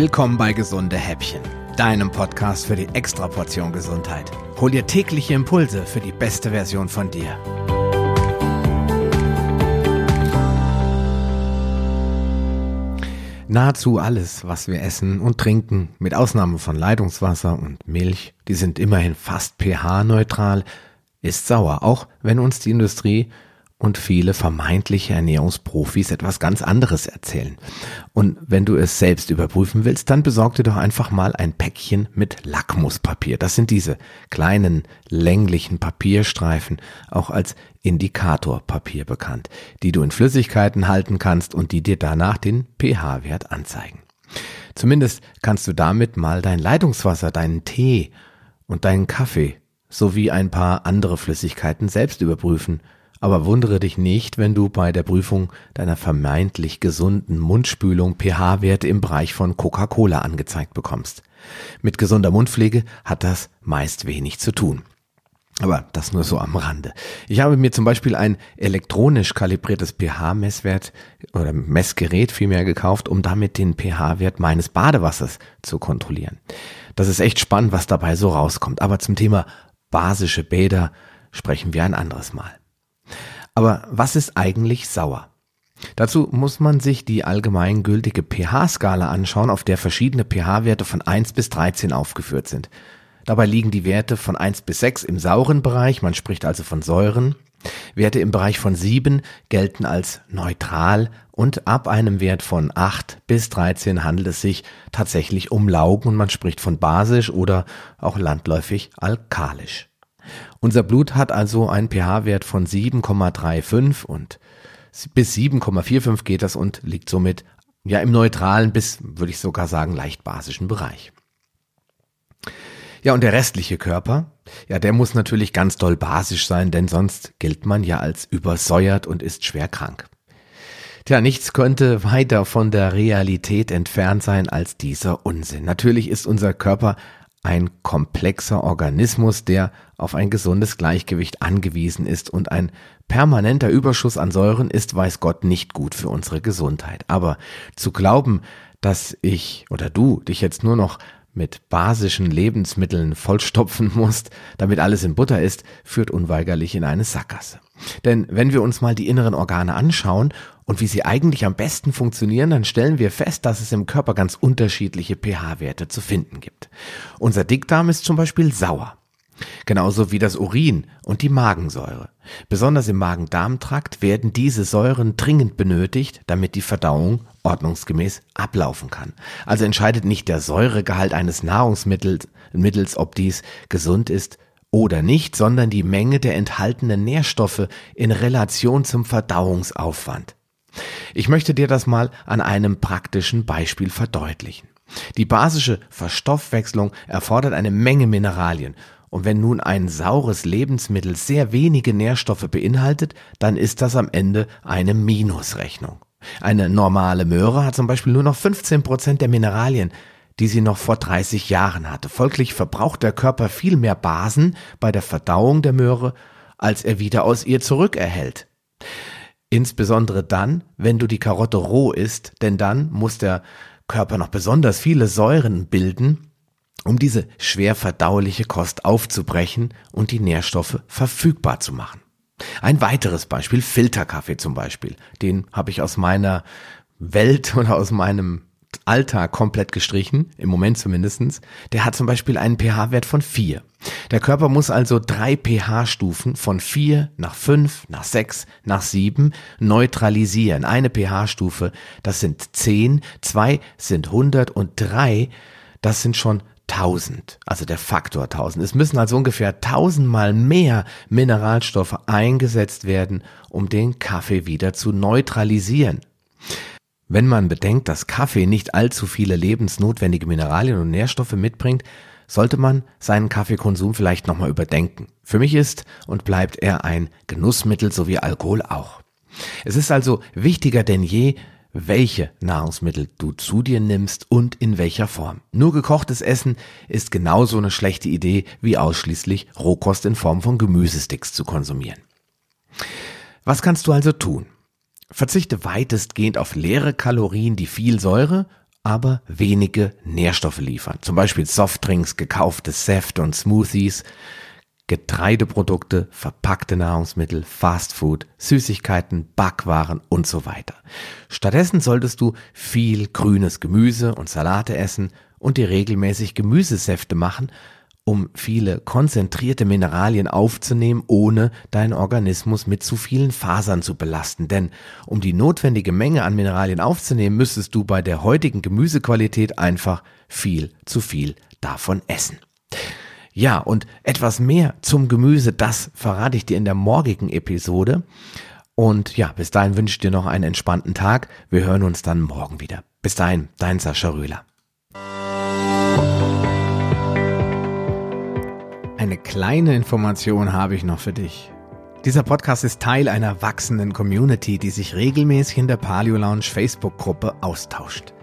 Willkommen bei Gesunde Häppchen, deinem Podcast für die Extraportion Gesundheit. Hol dir tägliche Impulse für die beste Version von dir. Nahezu alles, was wir essen und trinken, mit Ausnahme von Leitungswasser und Milch, die sind immerhin fast pH-neutral, ist sauer, auch wenn uns die Industrie und viele vermeintliche Ernährungsprofis etwas ganz anderes erzählen. Und wenn du es selbst überprüfen willst, dann besorg dir doch einfach mal ein Päckchen mit Lackmuspapier. Das sind diese kleinen länglichen Papierstreifen, auch als Indikatorpapier bekannt, die du in Flüssigkeiten halten kannst und die dir danach den pH-Wert anzeigen. Zumindest kannst du damit mal dein Leitungswasser, deinen Tee und deinen Kaffee sowie ein paar andere Flüssigkeiten selbst überprüfen aber wundere dich nicht, wenn du bei der Prüfung deiner vermeintlich gesunden Mundspülung pH-Werte im Bereich von Coca-Cola angezeigt bekommst. Mit gesunder Mundpflege hat das meist wenig zu tun. Aber das nur so am Rande. Ich habe mir zum Beispiel ein elektronisch kalibriertes pH-Messwert oder Messgerät vielmehr gekauft, um damit den pH-Wert meines Badewassers zu kontrollieren. Das ist echt spannend, was dabei so rauskommt. Aber zum Thema basische Bäder sprechen wir ein anderes Mal. Aber was ist eigentlich sauer? Dazu muss man sich die allgemeingültige pH-Skala anschauen, auf der verschiedene pH-Werte von 1 bis 13 aufgeführt sind. Dabei liegen die Werte von 1 bis 6 im sauren Bereich, man spricht also von Säuren. Werte im Bereich von 7 gelten als neutral und ab einem Wert von 8 bis 13 handelt es sich tatsächlich um Laugen und man spricht von basisch oder auch landläufig alkalisch. Unser Blut hat also einen pH-Wert von 7,35 und bis 7,45 geht das und liegt somit ja im neutralen bis, würde ich sogar sagen, leicht basischen Bereich. Ja, und der restliche Körper, ja, der muss natürlich ganz doll basisch sein, denn sonst gilt man ja als übersäuert und ist schwer krank. Tja, nichts könnte weiter von der Realität entfernt sein als dieser Unsinn. Natürlich ist unser Körper ein komplexer Organismus, der auf ein gesundes Gleichgewicht angewiesen ist und ein permanenter Überschuss an Säuren ist, weiß Gott, nicht gut für unsere Gesundheit. Aber zu glauben, dass ich oder du dich jetzt nur noch mit basischen Lebensmitteln vollstopfen musst, damit alles in Butter ist, führt unweigerlich in eine Sackgasse. Denn wenn wir uns mal die inneren Organe anschauen und wie sie eigentlich am besten funktionieren, dann stellen wir fest, dass es im Körper ganz unterschiedliche pH-Werte zu finden gibt. Unser Dickdarm ist zum Beispiel sauer. Genauso wie das Urin und die Magensäure. Besonders im Magen-Darm-Trakt werden diese Säuren dringend benötigt, damit die Verdauung ordnungsgemäß ablaufen kann. Also entscheidet nicht der Säuregehalt eines Nahrungsmittels, mittels, ob dies gesund ist oder nicht, sondern die Menge der enthaltenen Nährstoffe in Relation zum Verdauungsaufwand. Ich möchte dir das mal an einem praktischen Beispiel verdeutlichen. Die basische Verstoffwechslung erfordert eine Menge Mineralien. Und wenn nun ein saures Lebensmittel sehr wenige Nährstoffe beinhaltet, dann ist das am Ende eine Minusrechnung. Eine normale Möhre hat zum Beispiel nur noch 15 Prozent der Mineralien, die sie noch vor 30 Jahren hatte. Folglich verbraucht der Körper viel mehr Basen bei der Verdauung der Möhre, als er wieder aus ihr zurückerhält. Insbesondere dann, wenn du die Karotte roh isst, denn dann muss der Körper noch besonders viele Säuren bilden, um diese schwer verdauliche Kost aufzubrechen und die Nährstoffe verfügbar zu machen. Ein weiteres Beispiel, Filterkaffee zum Beispiel. Den habe ich aus meiner Welt oder aus meinem Alltag komplett gestrichen, im Moment zumindestens. Der hat zum Beispiel einen pH-Wert von 4. Der Körper muss also drei pH-Stufen von 4 nach 5, nach 6, nach 7 neutralisieren. Eine pH-Stufe, das sind 10, zwei sind 100 und drei, das sind schon 1000, also der Faktor 1000. Es müssen also ungefähr 1000 mal mehr Mineralstoffe eingesetzt werden, um den Kaffee wieder zu neutralisieren. Wenn man bedenkt, dass Kaffee nicht allzu viele lebensnotwendige Mineralien und Nährstoffe mitbringt, sollte man seinen Kaffeekonsum vielleicht nochmal überdenken. Für mich ist und bleibt er ein Genussmittel sowie Alkohol auch. Es ist also wichtiger denn je, welche Nahrungsmittel du zu dir nimmst und in welcher Form. Nur gekochtes Essen ist genauso eine schlechte Idee wie ausschließlich Rohkost in Form von Gemüsesticks zu konsumieren. Was kannst du also tun? Verzichte weitestgehend auf leere Kalorien, die viel Säure, aber wenige Nährstoffe liefern. Zum Beispiel Softdrinks, gekaufte Säfte und Smoothies, Getreideprodukte, verpackte Nahrungsmittel, Fastfood, Süßigkeiten, Backwaren und so weiter. Stattdessen solltest du viel grünes Gemüse und Salate essen und dir regelmäßig Gemüsesäfte machen, um viele konzentrierte Mineralien aufzunehmen, ohne deinen Organismus mit zu vielen Fasern zu belasten. Denn um die notwendige Menge an Mineralien aufzunehmen, müsstest du bei der heutigen Gemüsequalität einfach viel zu viel davon essen. Ja, und etwas mehr zum Gemüse, das verrate ich dir in der morgigen Episode. Und ja, bis dahin wünsche ich dir noch einen entspannten Tag. Wir hören uns dann morgen wieder. Bis dahin, dein Sascha Röhler. Eine kleine Information habe ich noch für dich. Dieser Podcast ist Teil einer wachsenden Community, die sich regelmäßig in der Paleo Lounge Facebook-Gruppe austauscht.